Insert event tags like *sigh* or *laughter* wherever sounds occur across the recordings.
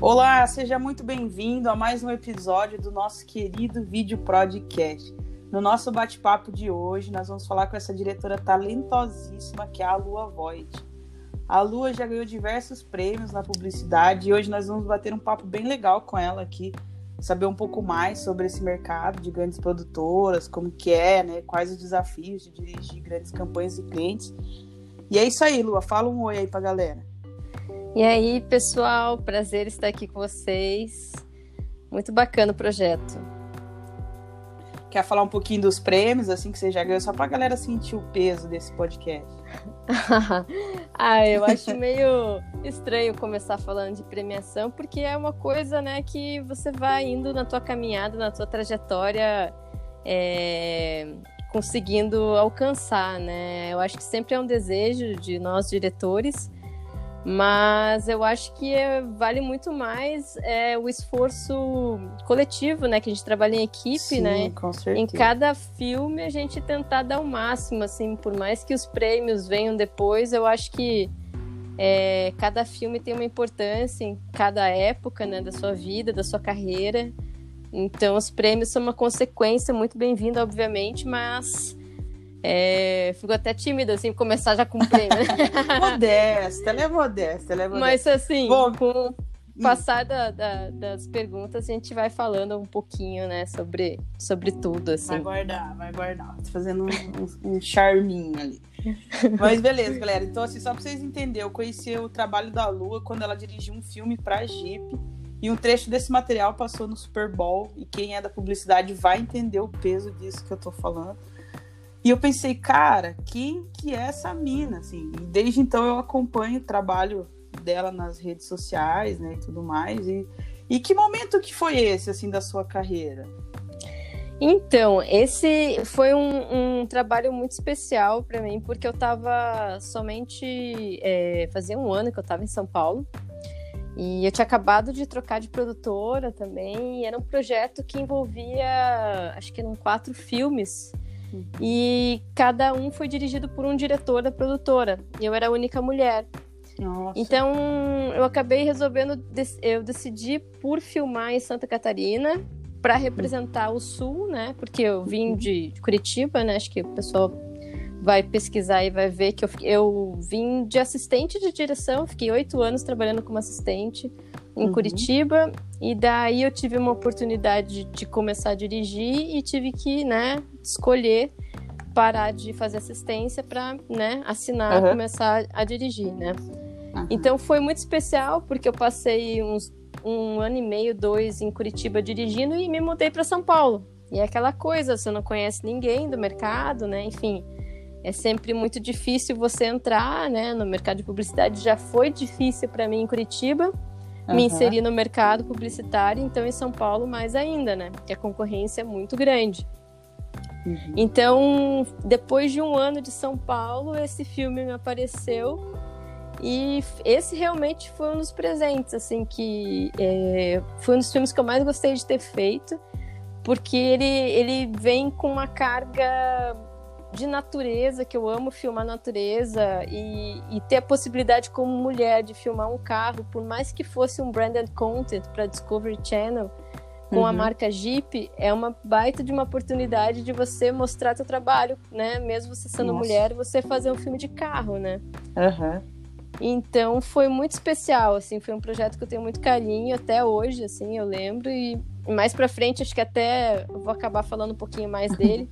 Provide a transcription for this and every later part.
Olá, seja muito bem-vindo a mais um episódio do nosso querido vídeo podcast. No nosso bate-papo de hoje, nós vamos falar com essa diretora talentosíssima que é a Lua Void. A Lua já ganhou diversos prêmios na publicidade e hoje nós vamos bater um papo bem legal com ela aqui, saber um pouco mais sobre esse mercado de grandes produtoras, como que é, né, quais os desafios de dirigir grandes campanhas e clientes. E é isso aí, Lua, fala um oi aí pra galera. E aí, pessoal, prazer estar aqui com vocês. Muito bacana o projeto. Quer falar um pouquinho dos prêmios, assim, que você já ganhou, só pra galera sentir o peso desse podcast? *laughs* ah, eu acho meio estranho começar falando de premiação, porque é uma coisa, né, que você vai indo na tua caminhada, na tua trajetória, é, conseguindo alcançar, né? Eu acho que sempre é um desejo de nós diretores mas eu acho que é, vale muito mais é, o esforço coletivo, né? Que a gente trabalha em equipe, Sim, né? Com certeza. Em cada filme a gente tentar dar o máximo, assim, por mais que os prêmios venham depois, eu acho que é, cada filme tem uma importância em cada época, né? Da sua vida, da sua carreira. Então os prêmios são uma consequência muito bem-vinda, obviamente, mas é, fico até tímida, assim, começar já com prêmio. *laughs* modesta, ela é modesta, ela é modesta. Mas, assim, Bom, com o passar da, da, das perguntas, a gente vai falando um pouquinho, né, sobre, sobre tudo, assim. Vai guardar, vai guardar. Tô fazendo um, um, um charminho ali. *laughs* Mas beleza, galera. Então, assim, só pra vocês entenderem, eu conheci o trabalho da Lua quando ela dirigiu um filme pra Jeep. E um trecho desse material passou no Super Bowl. E quem é da publicidade vai entender o peso disso que eu tô falando. E eu pensei, cara, quem que é essa mina, assim? E desde então eu acompanho o trabalho dela nas redes sociais, né, e tudo mais. E, e que momento que foi esse, assim, da sua carreira? Então, esse foi um, um trabalho muito especial para mim, porque eu estava somente. É, fazia um ano que eu estava em São Paulo. E eu tinha acabado de trocar de produtora também. Era um projeto que envolvia, acho que eram quatro filmes. E cada um foi dirigido por um diretor da produtora. E eu era a única mulher. Nossa. Então eu acabei resolvendo, eu decidi por filmar em Santa Catarina para representar o Sul, né? Porque eu vim de Curitiba, né? Acho que o pessoal vai pesquisar e vai ver que eu, eu vim de assistente de direção, fiquei oito anos trabalhando como assistente em uhum. Curitiba e daí eu tive uma oportunidade de, de começar a dirigir e tive que, né, escolher parar de fazer assistência para, né, assinar uhum. começar a dirigir, né? Uhum. Então foi muito especial porque eu passei uns um ano e meio, dois em Curitiba dirigindo e me mudei para São Paulo. E é aquela coisa, você não conhece ninguém do mercado, né? Enfim, é sempre muito difícil você entrar, né? No mercado de publicidade já foi difícil para mim em Curitiba uhum. me inserir no mercado publicitário, então em São Paulo mais ainda, né? Que a concorrência é muito grande. Uhum. Então, depois de um ano de São Paulo, esse filme me apareceu e esse realmente foi um dos presentes, assim, que é, foi um dos filmes que eu mais gostei de ter feito, porque ele, ele vem com uma carga de natureza, que eu amo filmar natureza e, e, ter a possibilidade como mulher de filmar um carro, por mais que fosse um branded content para Discovery Channel, com uhum. a marca Jeep, é uma baita de uma oportunidade de você mostrar seu trabalho, né? Mesmo você sendo Nossa. mulher, você fazer um filme de carro, né? Uhum. Então foi muito especial, assim, foi um projeto que eu tenho muito carinho até hoje, assim, eu lembro e mais para frente acho que até vou acabar falando um pouquinho mais *laughs* dele.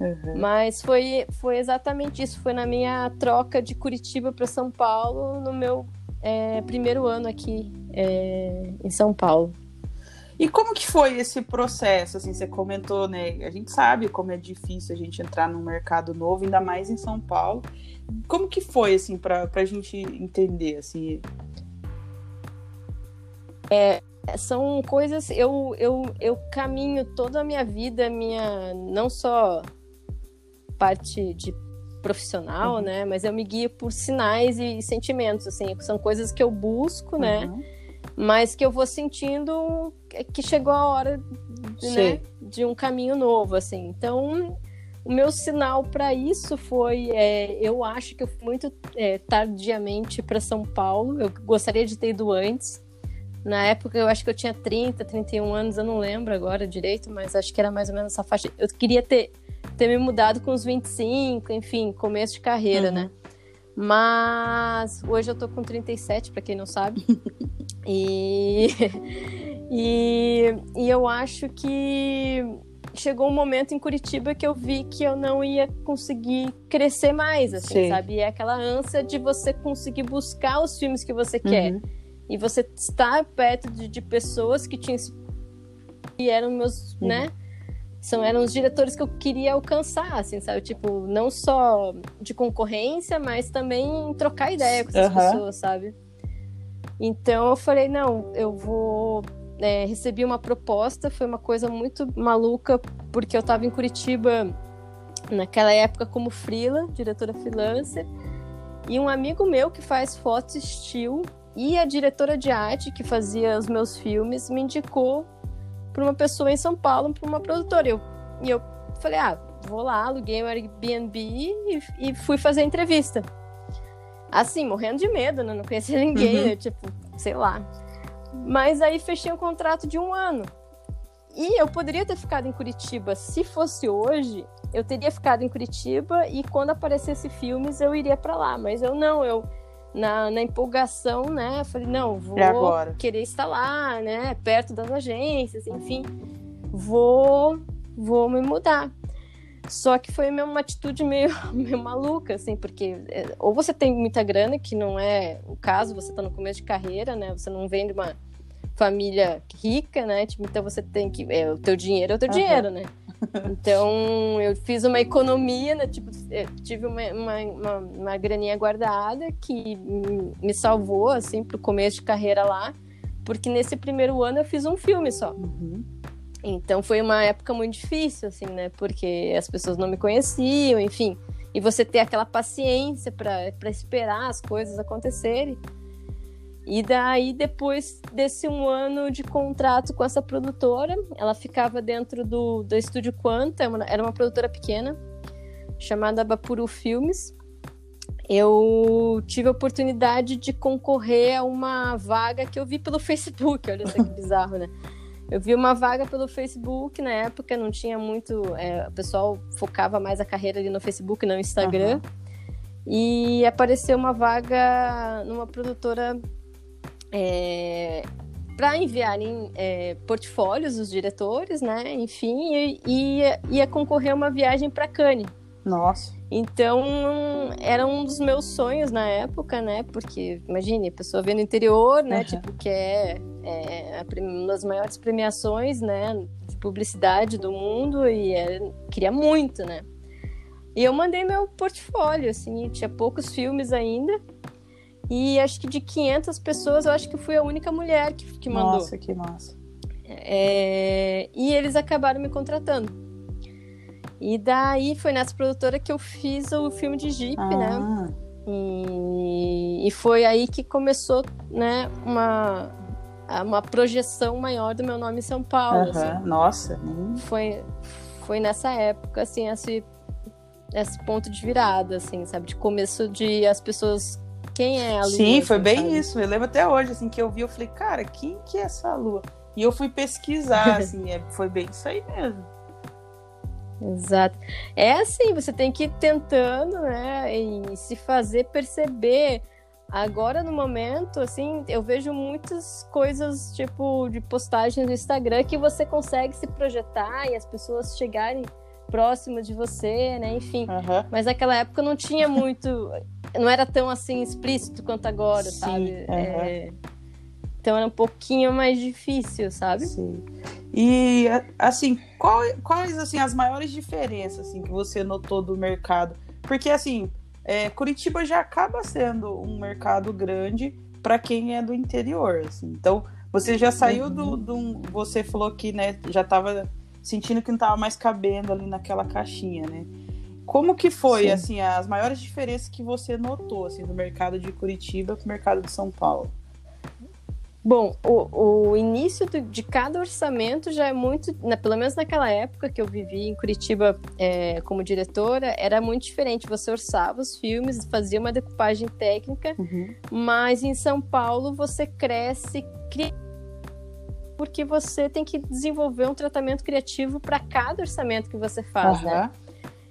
Uhum. Mas foi, foi exatamente isso. Foi na minha troca de Curitiba para São Paulo, no meu é, primeiro ano aqui é, em São Paulo. E como que foi esse processo? Assim, você comentou, né? A gente sabe como é difícil a gente entrar num mercado novo, ainda mais em São Paulo. Como que foi, assim, para a gente entender, assim? É, são coisas eu, eu, eu caminho toda a minha vida minha não só parte de profissional, uhum. né? Mas eu me guio por sinais e sentimentos, assim, são coisas que eu busco, né? uhum. né? mas que eu vou sentindo que chegou a hora né, de um caminho novo, assim. Então, o meu sinal para isso foi, é, eu acho que eu fui muito é, tardiamente para São Paulo. Eu gostaria de ter ido antes. Na época, eu acho que eu tinha 30, 31 anos, eu não lembro agora direito, mas acho que era mais ou menos essa faixa. Eu queria ter, ter me mudado com uns 25, enfim, começo de carreira, uhum. né? Mas hoje eu tô com 37, para quem não sabe. *laughs* e, e, e eu acho que chegou um momento em Curitiba que eu vi que eu não ia conseguir crescer mais, assim, Sim. sabe? E é aquela ânsia de você conseguir buscar os filmes que você quer. Uhum. E você estar perto de, de pessoas que tinham e eram meus, uhum. né? São, eram os diretores que eu queria alcançar, assim, sabe? Tipo, não só de concorrência, mas também trocar ideia com essas uhum. pessoas, sabe? Então eu falei, não, eu vou. É, recebi uma proposta, foi uma coisa muito maluca, porque eu estava em Curitiba naquela época como freela, diretora freelancer, e um amigo meu que faz foto estilo e a diretora de arte que fazia os meus filmes me indicou para uma pessoa em São Paulo, para uma produtora. Eu, e eu falei, ah, vou lá, aluguei um Airbnb e, e fui fazer a entrevista. Assim, morrendo de medo, né? Não conhecia *laughs* ninguém, uhum. né? tipo, sei lá. Mas aí fechei um contrato de um ano. E eu poderia ter ficado em Curitiba. Se fosse hoje, eu teria ficado em Curitiba e quando aparecesse filmes eu iria para lá. Mas eu não, eu na, na empolgação, né? Falei, não, vou querer estar lá, né? Perto das agências, enfim, vou, vou me mudar. Só que foi uma atitude meio, *laughs* meio maluca, assim, porque é, ou você tem muita grana, que não é o caso, você está no começo de carreira, né? Você não vem de uma família rica, né? Tipo, então você tem que. É, o teu dinheiro é o teu uhum. dinheiro, né? Então, eu fiz uma economia, né? Tipo, tive uma, uma, uma, uma graninha guardada que me salvou, assim, pro começo de carreira lá. Porque nesse primeiro ano eu fiz um filme só. Uhum. Então, foi uma época muito difícil, assim, né? Porque as pessoas não me conheciam, enfim. E você ter aquela paciência para esperar as coisas acontecerem. E daí, depois desse um ano de contrato com essa produtora, ela ficava dentro do, do Estúdio Quanta, é era uma produtora pequena, chamada Bapuru Filmes. Eu tive a oportunidade de concorrer a uma vaga que eu vi pelo Facebook, olha só que *laughs* bizarro, né? Eu vi uma vaga pelo Facebook, na época não tinha muito. É, o pessoal focava mais a carreira ali no Facebook, não no Instagram. Uhum. E apareceu uma vaga numa produtora é, para enviarem é, portfólios dos diretores, né? Enfim, e, e ia concorrer a uma viagem para Cannes. Nossa. Então, era um dos meus sonhos na época, né? Porque, imagine, a pessoa vendo interior, né? Uhum. Tipo, que é, é, uma das maiores premiações, né? De publicidade do mundo e é, queria muito, né? E eu mandei meu portfólio, assim, tinha poucos filmes ainda. E acho que de 500 pessoas, eu acho que fui a única mulher que, que mandou. Nossa, que massa. É, e eles acabaram me contratando. E daí foi nessa produtora que eu fiz o filme de Jeep, né? ah. né? E, e foi aí que começou, né, uma, uma projeção maior do meu nome em São Paulo. Uhum. Assim. Nossa. Foi, foi nessa época, assim, esse, esse ponto de virada, assim, sabe? De começo de as pessoas quem é a lua. Sim, foi bem sabe? isso. Eu lembro até hoje, assim, que eu vi, eu falei, cara, quem que é essa lua? E eu fui pesquisar, *laughs* assim, é, foi bem isso aí mesmo. Exato. É assim, você tem que ir tentando, né, e se fazer perceber. Agora, no momento, assim, eu vejo muitas coisas, tipo, de postagens no Instagram que você consegue se projetar e as pessoas chegarem próximo de você, né? Enfim. Uhum. Mas naquela época não tinha muito. Não era tão assim explícito quanto agora, Sim, sabe? Uhum. É... Então era um pouquinho mais difícil, sabe? Sim. E assim, qual, quais assim as maiores diferenças assim que você notou do mercado? Porque assim, é, Curitiba já acaba sendo um mercado grande para quem é do interior, assim. Então, você já saiu uhum. do, do, você falou que, né, já estava sentindo que não estava mais cabendo ali naquela caixinha, né? Como que foi, Sim. assim, as maiores diferenças que você notou, assim, do mercado de Curitiba para o mercado de São Paulo? Bom, o, o início do, de cada orçamento já é muito, na, pelo menos naquela época que eu vivi em Curitiba é, como diretora, era muito diferente. Você orçava os filmes, fazia uma decupagem técnica, uhum. mas em São Paulo você cresce porque você tem que desenvolver um tratamento criativo para cada orçamento que você faz, uhum. né?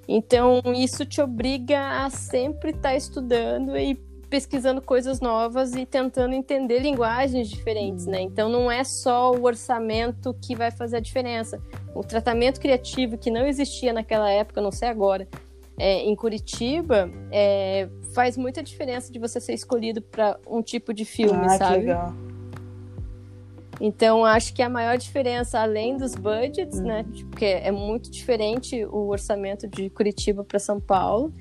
Então, isso te obriga a sempre estar tá estudando e pesquisando coisas novas e tentando entender linguagens diferentes, né? Então não é só o orçamento que vai fazer a diferença. O tratamento criativo que não existia naquela época, não sei agora, é, em Curitiba, é, faz muita diferença de você ser escolhido para um tipo de filme, ah, sabe? Que legal. Então, acho que a maior diferença, além dos budgets, né? Porque é muito diferente o orçamento de Curitiba para São Paulo.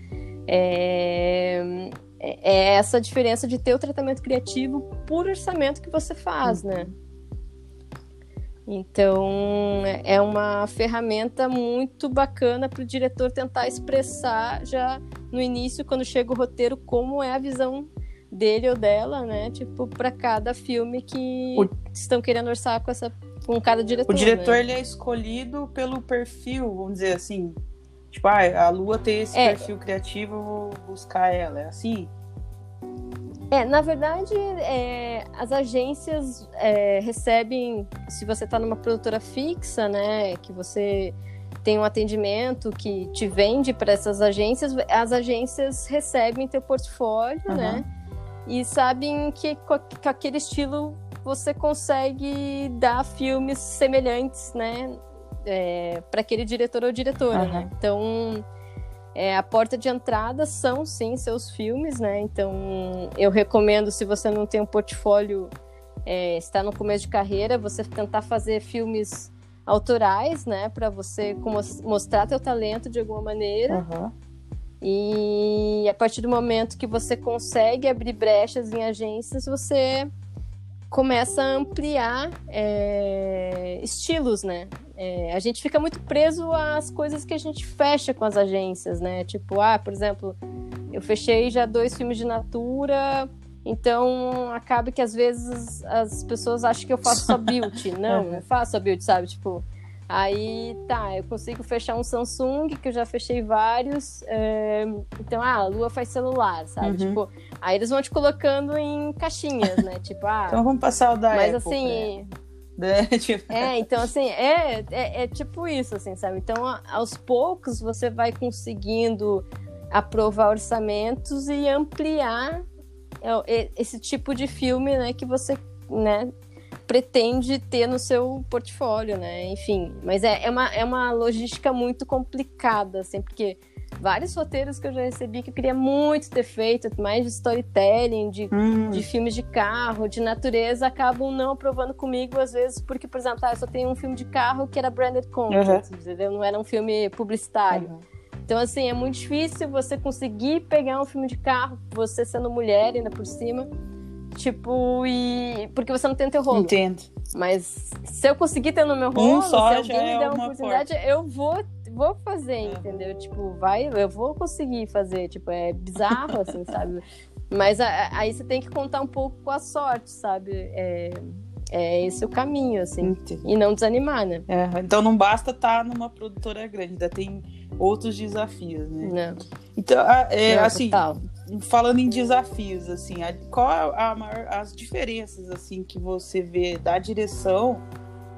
É, é, essa diferença de ter o tratamento criativo por orçamento que você faz, né? Então, é uma ferramenta muito bacana para o diretor tentar expressar já no início, quando chega o roteiro, como é a visão dele ou dela, né? Tipo, para cada filme que o... estão querendo orçar com essa com cada diretor. O diretor né? ele é escolhido pelo perfil, vamos dizer assim, Tipo, ah, a Lua tem esse é. perfil criativo, eu vou buscar ela. É assim? É, na verdade, é, as agências é, recebem, se você está numa produtora fixa, né, que você tem um atendimento que te vende para essas agências, as agências recebem teu portfólio, uhum. né, e sabem que com aquele estilo você consegue dar filmes semelhantes, né, é, para aquele diretor ou diretora, uhum. né? Então, é, a porta de entrada são sim seus filmes, né? Então, eu recomendo se você não tem um portfólio, é, está no começo de carreira, você tentar fazer filmes autorais, né? Para você mostrar teu talento de alguma maneira. Uhum. E a partir do momento que você consegue abrir brechas em agências, você começa a ampliar é, estilos, né? É, a gente fica muito preso às coisas que a gente fecha com as agências, né? Tipo, ah, por exemplo, eu fechei já dois filmes de Natura, então acaba que às vezes as pessoas acham que eu faço só *laughs* beauty. Não, eu faço só beauty, sabe? Tipo, Aí tá, eu consigo fechar um Samsung, que eu já fechei vários. É, então, ah, a Lua faz celular, sabe? Uhum. Tipo, aí eles vão te colocando em caixinhas, né? Tipo, ah. então vamos passar o da Mas Apple, assim. Né? *laughs* É, então assim, é, é, é, tipo isso, assim, sabe? Então, aos poucos você vai conseguindo aprovar orçamentos e ampliar é, esse tipo de filme, né, que você, né, pretende ter no seu portfólio, né? Enfim, mas é, é, uma, é uma logística muito complicada, assim, porque vários roteiros que eu já recebi que eu queria muito ter feito, mais de storytelling, de, hum. de filmes de carro, de natureza, acabam não aprovando comigo, às vezes, porque, por exemplo, ah, eu só tenho um filme de carro que era branded content, uhum. entendeu? Não era um filme publicitário. Uhum. Então, assim, é muito difícil você conseguir pegar um filme de carro, você sendo mulher ainda por cima, Tipo, e. Porque você não tem teu rolo. Entendo. Mas se eu conseguir ter no meu rolo, um só se alguém me é der uma, oportunidade, porta. eu vou, vou fazer, entendeu? Tipo, vai, eu vou conseguir fazer. Tipo, é bizarro, assim, *laughs* sabe? Mas a, aí você tem que contar um pouco com a sorte, sabe? É, é esse o caminho, assim. Entendi. E não desanimar, né? É, então não basta estar tá numa produtora grande, ainda tem outros desafios, né? Não. Então, é, não, assim, total falando em desafios, assim, a, qual a, maior, as diferenças assim que você vê da direção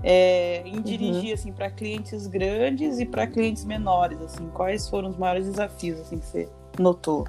é, em dirigir uhum. assim para clientes grandes e para clientes menores, assim, quais foram os maiores desafios assim que você notou?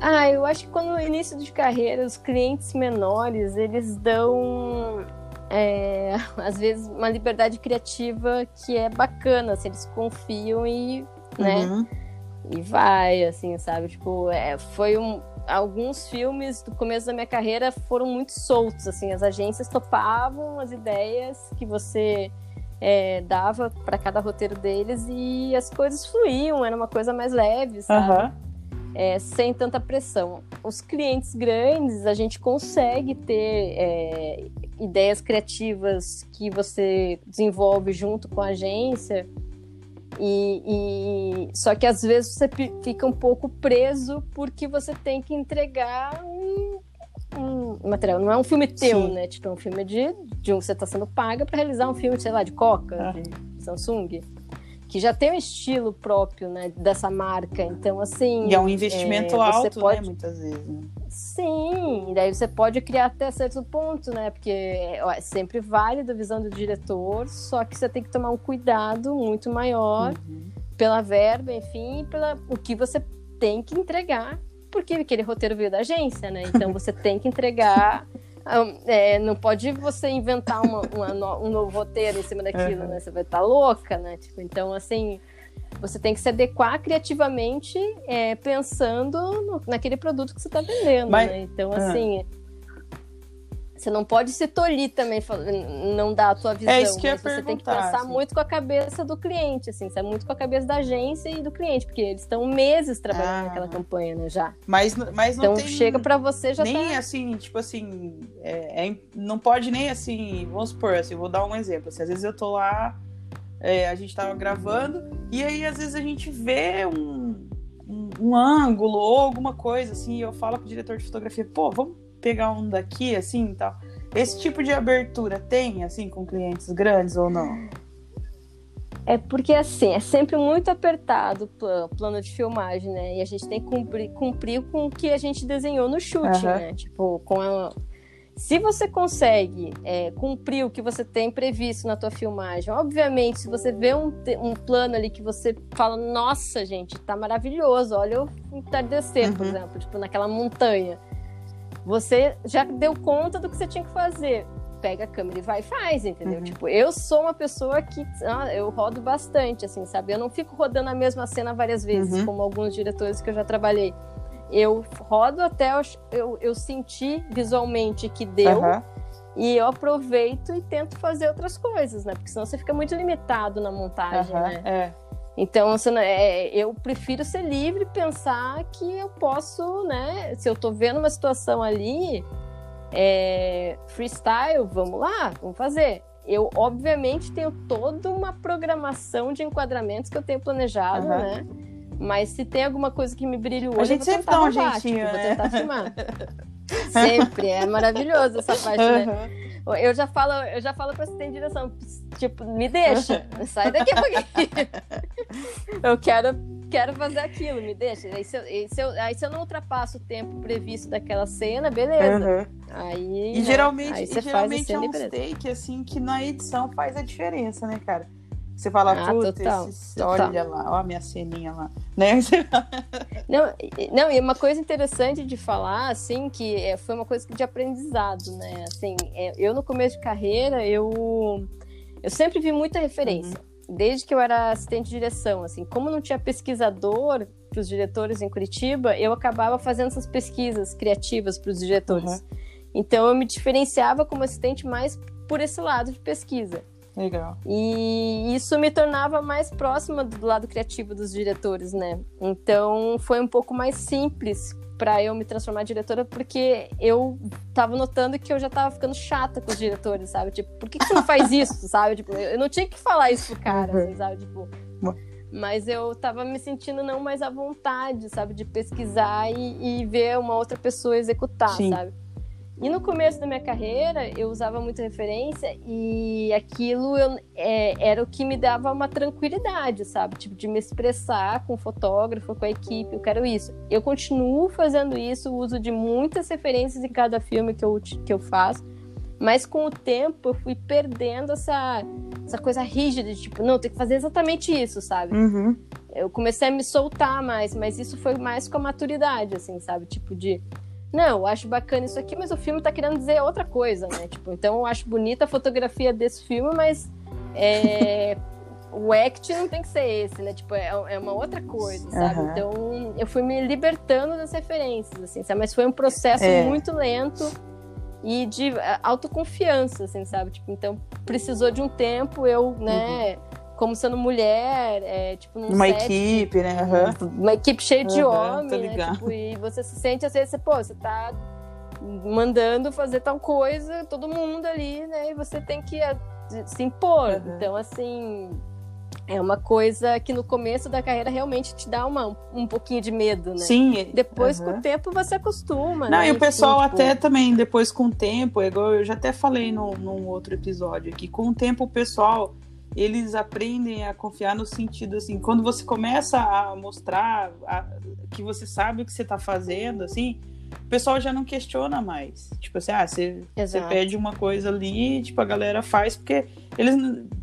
Ah, eu acho que quando no início de carreira os clientes menores eles dão é, *laughs* às vezes uma liberdade criativa que é bacana, assim, eles confiam e, né? Uhum e vai, assim, sabe? Tipo, é, foi um. Alguns filmes do começo da minha carreira foram muito soltos, assim, as agências topavam as ideias que você é, dava para cada roteiro deles e as coisas fluíam, era uma coisa mais leve, sabe? Uhum. É, sem tanta pressão. Os clientes grandes, a gente consegue ter é, ideias criativas que você desenvolve junto com a agência e, e, só que às vezes você fica um pouco preso porque você tem que entregar um, um material, não é um filme teu, Sim. né? Tipo, é um filme de, de um que você está sendo paga para realizar um filme, sei lá, de Coca, Ah. de Samsung, que já tem um estilo próprio, né, dessa marca. Então, assim. E é um investimento é, alto, pode- né? Muitas vezes. né? Sim, e daí você pode criar até certo ponto, né? Porque é sempre válido a visão do diretor, só que você tem que tomar um cuidado muito maior Uhum. pela verba, enfim, pela o que você tem que entregar, porque aquele roteiro veio da agência, né? Então você *laughs* tem que entregar. é, não pode você inventar uma- uma um novo roteiro em cima daquilo, Uhum. né? Você vai estar louca, né? Tipo, então, assim, você tem que se adequar criativamente, é, pensando no- naquele produto que você está vendendo, Mas- né? Então, Ah. assim, você não pode se tolir também, não dar a tua visão, É isso que eu ia você tem que pensar assim. muito com a cabeça do cliente, assim, sabe? muito com a cabeça da agência e do cliente, porque eles estão meses trabalhando Ah. naquela campanha, né, já. Mas, mas não Então chega pra você já nem tá... assim, tipo assim, é, é- não pode nem assim, vamos supor, assim, vou dar um exemplo. Assim, às vezes eu tô lá, é, a gente tava gravando, e aí às vezes a gente vê um, um, um ângulo ou alguma coisa, assim, e eu falo pro diretor de fotografia, pô, vamos pegar um daqui, assim e tal. Esse tipo de abertura tem, assim, com clientes grandes ou não? É porque, assim, é sempre muito apertado o pla- plano de filmagem, né? E a gente tem que cumprir, cumprir com o que a gente desenhou no chute, Aham. né? Tipo, com a... Se você consegue é, cumprir o que você tem previsto na tua filmagem, obviamente, se você vê um, um plano ali que você fala, nossa, gente, tá maravilhoso, olha o entardecer, por Uhum. exemplo, tipo, naquela montanha. Você já deu conta do que você tinha que fazer. Pega a câmera e vai e faz, entendeu? Uhum. Tipo, eu sou uma pessoa que ah, eu rodo bastante, assim, sabe? Eu não fico rodando a mesma cena várias vezes, Uhum. como alguns diretores que eu já trabalhei. Eu rodo até eu, eu, eu sentir visualmente que deu Aham. e eu aproveito e tento fazer outras coisas, né? Porque senão você fica muito limitado na montagem, aham, né? É. Então, é, eu prefiro ser livre e pensar que eu posso, né? Se eu tô vendo uma situação ali, é, freestyle, vamos lá, vamos fazer. Eu, obviamente, tenho toda uma programação de enquadramentos que eu tenho planejado, Aham. né? Mas se tem alguma coisa que me brilha o olho, A gente eu vou sempre dá um jeitinho, tipo, né? vou tentar filmar. *laughs* sempre, é maravilhoso essa parte, né? Aham. Eu já falo, eu já falo pra assistente de direção, tipo, me deixa, sai daqui um pouquinho. *laughs* eu quero, quero fazer aquilo, me deixa. Aí se, eu, aí se eu- aí se eu não ultrapasso o tempo previsto daquela cena, beleza. Aham. Aí, E né, geralmente, aí e você faz a geralmente é um take, assim, que na edição faz a diferença, né, cara? Você fala, Ah, total. olha lá, ó a minha ceninha lá. Né? Não, *laughs* não, e uma coisa interessante de falar, assim, que é, foi uma coisa de aprendizado, né? Assim, é, eu no começo de carreira, eu, eu sempre vi muita referência. Desde que eu era assistente de direção, assim, como não tinha pesquisador para os diretores em Curitiba, eu acabava fazendo essas pesquisas criativas para os diretores. Então eu me diferenciava como assistente mais por esse lado de pesquisa. Legal. E isso me tornava mais próxima do lado criativo dos diretores, né? Então foi um pouco mais simples para eu me transformar em diretora, porque eu tava notando que eu já tava ficando chata com os diretores, sabe? Tipo, por que, que você não faz *laughs* isso, sabe? Tipo, eu não tinha que falar isso pro cara, Uhum. assim, sabe? Tipo. Mas eu tava me sentindo não mais à vontade, sabe? De pesquisar e, e ver uma outra pessoa executar, Sim. sabe? E no começo da minha carreira, eu usava muita referência e aquilo eu- é, era o que me dava uma tranquilidade, sabe? Tipo, de me expressar com o fotógrafo, com a equipe, eu quero isso. Eu continuo fazendo isso, uso de muitas referências em cada filme que eu, que eu faço, mas com o tempo eu fui perdendo essa, essa coisa rígida de tipo, não, tem que fazer exatamente isso, sabe? Uhum. eu comecei a me soltar mais, mas isso foi mais com a maturidade, assim, sabe? Tipo de. Não, eu acho bacana isso aqui, mas o filme tá querendo dizer outra coisa, né? Tipo, então eu acho bonita a fotografia desse filme, mas é, *laughs* o act não tem que ser esse, né? Tipo, é, é uma outra coisa, sabe? Aham. Então eu fui me libertando das referências, assim, sabe? Mas foi um processo É. muito lento e de é, autoconfiança, assim, sabe? Tipo, então precisou de um tempo eu, né? Como sendo mulher, é, tipo, num Uma set, equipe, né? Aham. uma equipe cheia de Aham, homens, né? Tipo, e você se sente, às vezes, pô, você tá mandando fazer tal coisa, todo mundo ali, né? E você tem que eh, se impor. Aham. Então, assim, é uma coisa que no começo da carreira realmente te dá uma, um pouquinho de medo, né? Sim. Depois, com o tempo, você acostuma. Não, né? e o pessoal Assim, tipo, até também, depois com o tempo, é igual eu já até falei num, num outro episódio aqui, com o tempo o pessoal, eles aprendem a confiar no sentido assim, quando você começa a mostrar a- que você sabe o que você tá fazendo, assim, o pessoal já não questiona mais. Tipo assim, ah, você, você pede uma coisa ali, tipo, a galera faz, porque eles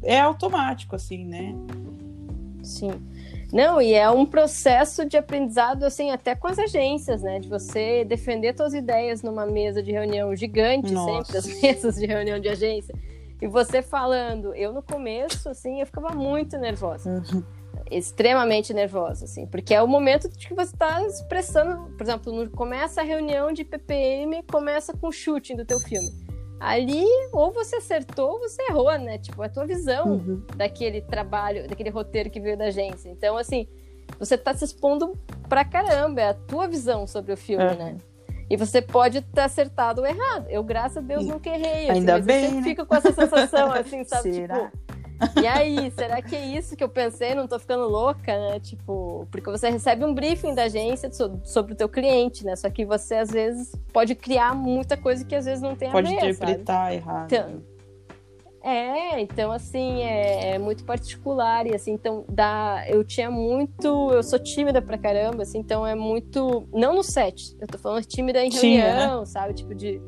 é automático, assim, né? Sim. Não, e é um processo de aprendizado, assim, até com as agências, né? De você defender suas ideias numa mesa de reunião gigante, Nossa. sempre, as mesas de reunião de agência. E você falando, eu no começo, assim, eu ficava muito nervosa. Extremamente nervosa, assim. Porque é o momento de que você está expressando, por exemplo, no- começa a reunião de PPM, começa com o shooting do teu filme. Ali, ou você acertou ou você errou, né? Tipo, é a tua visão Uhum. daquele trabalho, daquele roteiro que veio da agência. Então, assim, você tá se expondo pra caramba, é a tua visão sobre o filme, Uhum. né? E você pode ter acertado ou errado. Eu, graças a Deus, nunca errei. Assim, Ainda bem, né? fico com essa sensação, *laughs* assim, sabe? Será? Tipo, e aí, será que é isso que eu pensei? Não tô ficando louca, né? Tipo, porque você recebe um briefing da agência so- sobre o teu cliente, né? Só que você, às vezes, pode criar muita coisa que às vezes não tem Pode a ver, sabe? interpretar errado. Então, é, então assim, é, é muito particular e assim, então dá, eu tinha muito, eu sou tímida pra caramba, assim, então é muito, não no set, eu tô falando tímida em Sim, reunião, sabe, tipo de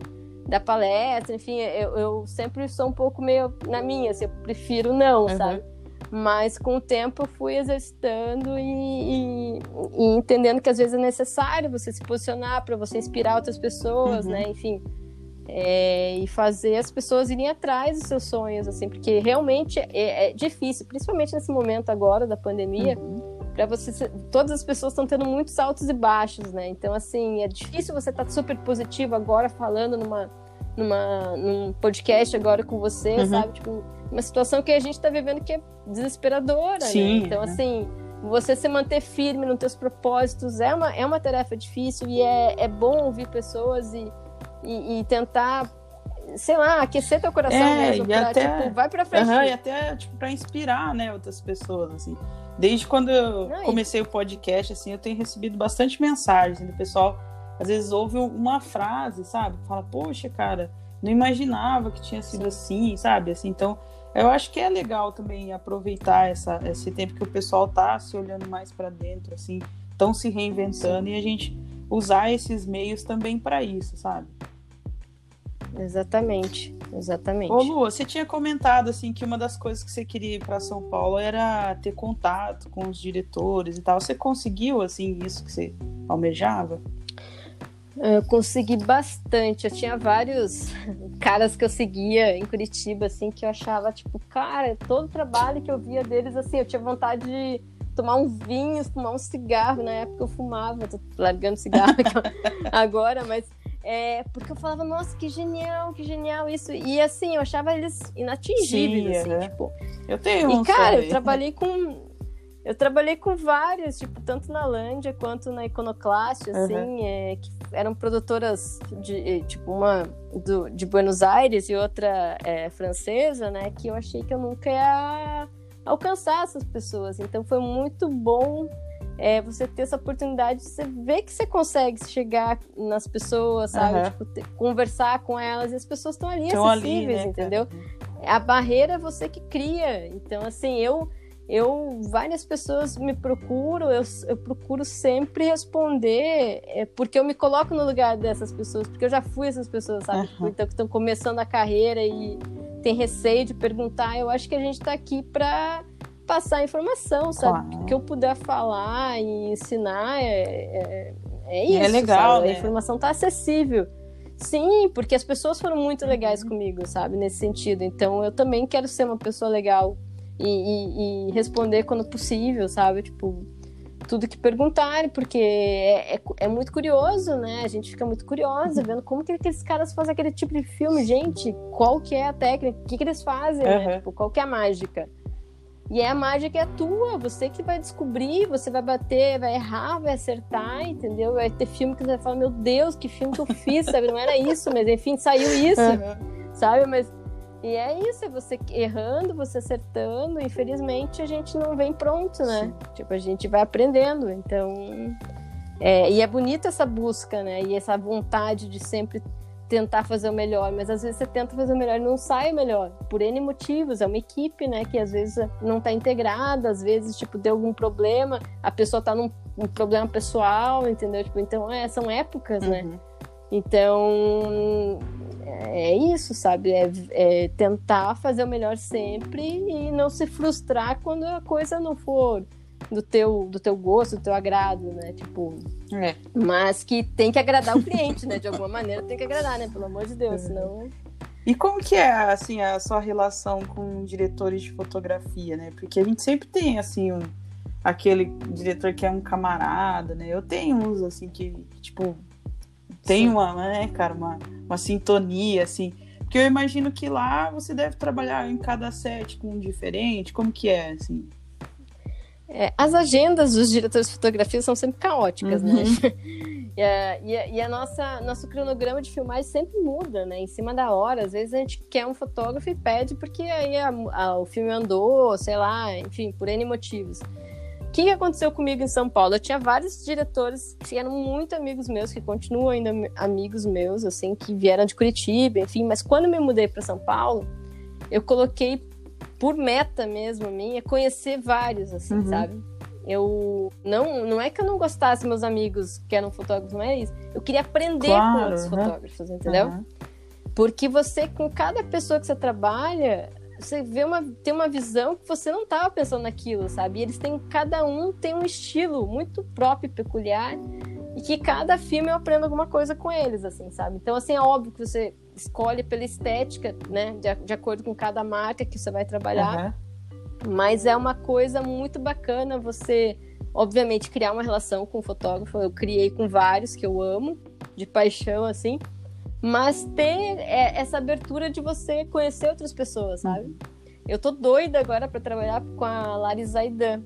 da palestra, enfim, eu, eu sempre sou um pouco meio na minha, assim, eu prefiro não, Uhum. sabe? Mas com o tempo eu fui exercitando e, e- e entendendo que às vezes é necessário você se posicionar para você inspirar outras pessoas, Uhum. né? Enfim, é, e fazer as pessoas irem atrás dos seus sonhos, assim, porque realmente é, é difícil, principalmente nesse momento agora da pandemia, Uhum. para você, todas as pessoas estão tendo muitos altos e baixos, né? Então, assim, é difícil você estar super positivo agora falando numa, numa, num podcast agora com você, Uhum. sabe? Tipo, uma situação que a gente está vivendo que é desesperadora, Sim, né? Então, né? assim, você se manter firme nos teus propósitos é uma, é uma tarefa difícil e é, é bom ouvir pessoas e, e, e tentar, sei lá, aquecer teu coração É, mesmo e pra, até- tipo, vai pra frente. Aham, e até, tipo, pra inspirar, né, outras pessoas, assim. Desde quando eu Não, e- comecei o podcast, assim, eu tenho recebido bastante mensagens assim, do pessoal. Às vezes ouve uma frase, sabe? Fala, poxa, cara, não imaginava que tinha sido assim, sabe? Assim, então, eu acho que é legal também aproveitar essa, esse tempo que o pessoal tá se olhando mais pra dentro, assim, estão se reinventando e a gente usar esses meios também pra isso, sabe? Exatamente, exatamente. Ô Lu, você tinha comentado assim que uma das coisas que você queria ir para São Paulo era ter contato com os diretores e tal. Você conseguiu assim isso que você almejava? Eu consegui bastante. Eu tinha vários *laughs* caras que eu seguia em Curitiba, assim, que eu achava, tipo, cara, todo o trabalho que eu via deles, assim, eu tinha vontade de tomar um vinho, fumar um cigarro. Na época eu fumava, tô largando cigarro *laughs* agora, mas é porque eu falava, nossa, que genial, que genial isso. E assim, eu achava eles inatingíveis, Sim, assim, aham. tipo. Eu tenho E, uns cara, eu trabalhei com. Eu trabalhei com vários, tipo, tanto na Lândia quanto na Iconoclast, assim, é, que eram produtoras de, tipo, uma do- de Buenos Aires e outra é, francesa, né? Que eu achei que eu nunca ia alcançar essas pessoas. Então foi muito bom é, você ter essa oportunidade de você ver que você consegue chegar nas pessoas, sabe? Aham. Tipo, conversar com elas e as pessoas estão ali ali, acessíveis, né, entendeu? cara? a barreira é você que cria. Então, assim, eu, eu várias pessoas me procuram, eu, eu procuro sempre responder, é, porque eu me coloco no lugar dessas pessoas, porque eu já fui essas pessoas, sabe? Tipo, então, que estão começando a carreira e tem receio de perguntar. Eu acho que a gente está aqui para passar informação, sabe? Claro. O que eu puder falar e ensinar é, é, é é isso. legal, sabe? né? A informação tá acessível. Sim, porque as pessoas foram muito legais Uhum. comigo, sabe? Nesse sentido. Então eu também quero ser uma pessoa legal e, e- e responder quando possível, sabe? Tipo, tudo que perguntarem, porque é, é, é muito curioso, né? A gente fica muito curiosa Uhum. vendo como que aqueles caras fazem aquele tipo de filme. Gente, qual que é a técnica? O que, que eles fazem, né? Uhum. Tipo, qual que é a mágica? E é a mágica é tua, você que vai descobrir, você vai bater, vai errar, vai acertar, entendeu? Vai ter filme que você vai falar, meu Deus, que filme que eu fiz, sabe? Não era isso, mas enfim, saiu isso, Aham. sabe? Mas E é isso, é você errando, você acertando. Infelizmente, a gente não vem pronto, né? Sim. Tipo, a gente vai aprendendo. Então, é, e é bonita essa busca, né? E essa vontade de sempre tentar fazer o melhor, mas às vezes você tenta fazer o melhor e não sai o melhor, por N motivos, é uma equipe, né, que às vezes não tá integrada, às vezes, tipo, deu algum problema, a pessoa tá num um problema pessoal, entendeu? Tipo, então, é, são épocas, né? uhum. né? Então, é isso, sabe? É, é, tentar fazer o melhor sempre e não se frustrar quando a coisa não for do teu, do teu gosto, do teu agrado, né? Tipo. É. Mas que tem que agradar o cliente, né? De alguma maneira tem que agradar, né? Pelo amor de Deus, é. senão. E como que é, assim, a sua relação com diretores de fotografia, né? Porque a gente sempre tem, assim, um, aquele diretor que é um camarada, né? Eu tenho uns, assim, que, tipo, tem uma, né, cara, uma, uma sintonia, assim. Porque eu imagino que lá você deve trabalhar em cada set com um diferente. Como que é, assim? É, as agendas dos diretores de fotografia são sempre caóticas, né? uhum. né? E a, e, a, e a, nossa nosso cronograma de filmagem sempre muda, né? Em cima da hora. Às vezes a gente quer um fotógrafo e pede porque aí a, o filme andou, sei lá, enfim, por N motivos. O que aconteceu comigo em São Paulo? Eu tinha vários diretores que eram muito amigos meus, que continuam ainda amigos meus, assim, que vieram de Curitiba, enfim. Mas quando me mudei para São Paulo, eu coloquei por meta mesmo minha, conhecer vários, assim, uhum. sabe? Eu não, não é que eu não gostasse meus amigos que eram fotógrafos, não é isso. Eu queria aprender claro, com outros né? fotógrafos, entendeu? Uhum. Porque você, com cada pessoa que você trabalha, você vê uma, tem uma visão que você não estava pensando naquilo, sabe? E eles têm, cada um tem um estilo muito próprio e peculiar, e que cada filme eu aprendo alguma coisa com eles, assim, sabe? Então, assim, é óbvio que você escolhe pela estética, né? De, de acordo com cada marca que você vai trabalhar. Uhum. Mas é uma coisa muito bacana você, obviamente, criar uma relação com o fotógrafo. Eu criei com vários que eu amo, de paixão, assim. Mas ter é, essa abertura de você conhecer outras pessoas, sabe? Uhum. Eu tô doida agora para trabalhar com a Larissa Aidan,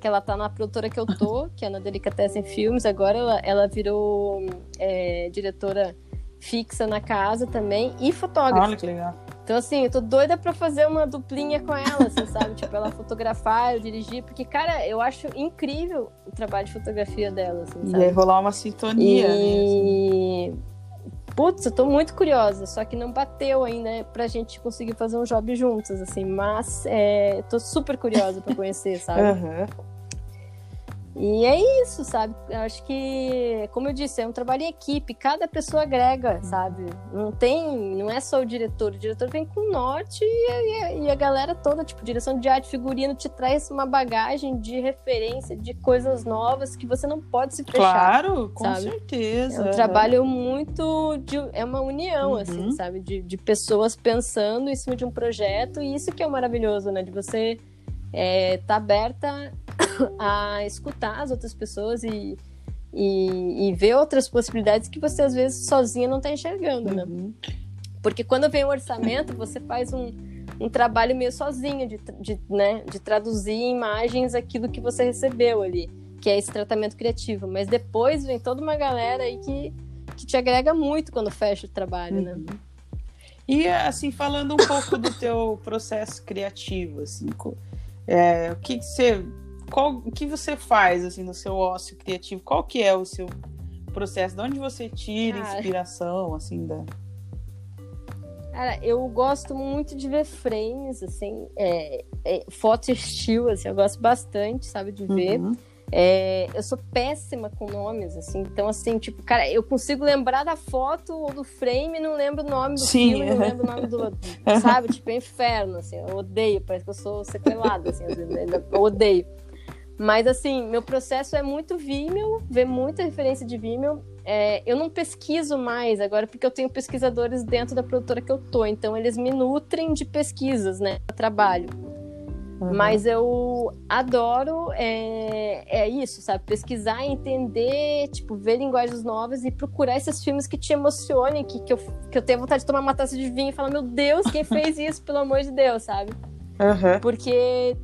que ela tá na produtora que eu tô, *laughs* que é na Delicatessen Filmes. Agora ela, ela virou é, diretora fixa na casa também e fotógrafa. Olha que legal. Então, assim, eu tô doida pra fazer uma duplinha com ela, assim, sabe? *laughs* tipo, ela fotografar, eu dirigir, porque, cara, eu acho incrível o trabalho de fotografia dela, assim, sabe? E aí rolar uma sintonia, e... né? Assim. Putz, eu tô muito curiosa, só que não bateu ainda pra gente conseguir fazer um job juntos, assim, mas é, tô super curiosa pra conhecer, sabe? Uhum. E é isso, sabe? Eu acho que, como eu disse, é um trabalho em equipe, cada pessoa agrega, sabe? Não tem, não é só o diretor, o diretor vem com o norte e a, e a galera toda, tipo, direção de arte, figurino, te traz uma bagagem de referência, de coisas novas que você não pode se fechar. Claro, com sabe? certeza. É um trabalho muito, de, é uma união, assim, uhum. assim, sabe? De, de pessoas pensando em cima de um projeto e isso que é o maravilhoso, né? De você é, tá aberta *laughs* a escutar as outras pessoas e, e, e, ver outras possibilidades que você às vezes sozinha não está enxergando, né? Uhum. Porque quando vem o orçamento, você faz um, um trabalho meio sozinho de, de, né, de traduzir em imagens aquilo que você recebeu ali, que é esse tratamento criativo. Mas depois vem toda uma galera aí que, que te agrega muito quando fecha o trabalho, né? uhum. né? E assim, falando um pouco do teu processo criativo, assim, é, o que, que você qual, o que você faz assim no seu ócio criativo? Qual que é o seu processo? De onde você tira Cara. inspiração assim da Cara, eu gosto muito de ver frames, assim, é, é, foto estilo, assim, eu gosto bastante, sabe, de ver. Uhum. É, eu sou péssima com nomes, assim, então, assim, tipo, cara, eu consigo lembrar da foto ou do frame não lembro o nome do Sim. filme, não lembro o nome do, *laughs* sabe, tipo, é inferno, assim, eu odeio, parece que eu sou sequelada, assim, eu odeio. Mas, assim, meu processo é muito Vimeo, ver muita referência de Vimeo. É, eu não pesquiso mais agora, porque eu tenho pesquisadores dentro da produtora que eu tô. Então, eles me nutrem de pesquisas, né? Trabalho. Uhum. Mas eu adoro é, é isso, sabe? Pesquisar, entender, tipo, ver linguagens novas e procurar esses filmes que te emocionem, que, que, eu, que eu tenho vontade de tomar uma taça de vinho e falar, meu Deus, quem fez *laughs* isso, pelo amor de Deus, sabe? Uhum. Porque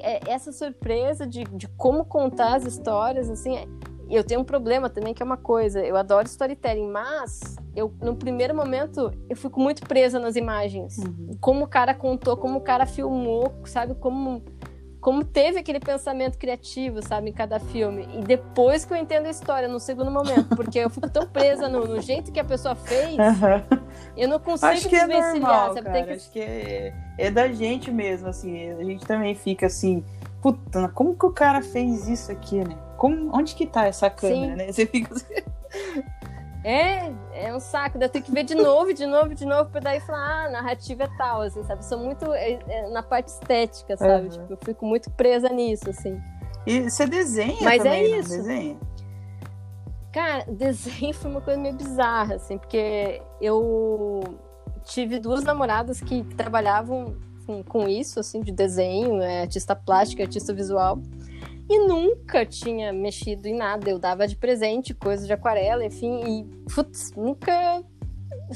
essa surpresa de, de como contar as histórias, assim, é, eu tenho um problema também, que é uma coisa, eu adoro storytelling, mas eu, no primeiro momento, eu fico muito presa nas imagens. Uhum. Como o cara contou, como o cara filmou, sabe? Como, como teve aquele pensamento criativo, sabe, em cada filme. E depois que eu entendo a história, no segundo momento, porque eu fico tão presa no, no jeito que a pessoa fez, uhum. eu não consigo Acho que é normal, sabe? Cara. Que... Acho que é, é da gente mesmo, assim. A gente também fica assim, puta, como que o cara fez isso aqui, né? Como, onde que tá essa câmera, Sim. né? Você fica. Assim. É, é um saco. Eu tenho que ver de novo, de novo, de novo, pra daí falar, ah, a narrativa é tal, assim, sabe? Sou muito é, é, na parte estética, sabe? Uhum. Tipo, eu fico muito presa nisso, assim. E você desenha Mas também, é isso. Desenha? Cara, *laughs* desenho foi uma coisa meio bizarra, assim, porque eu tive duas namoradas que trabalhavam com, com isso, assim, de desenho, é, artista plástica, artista visual e nunca tinha mexido em nada. Eu dava de presente coisas de aquarela, enfim, e putz, nunca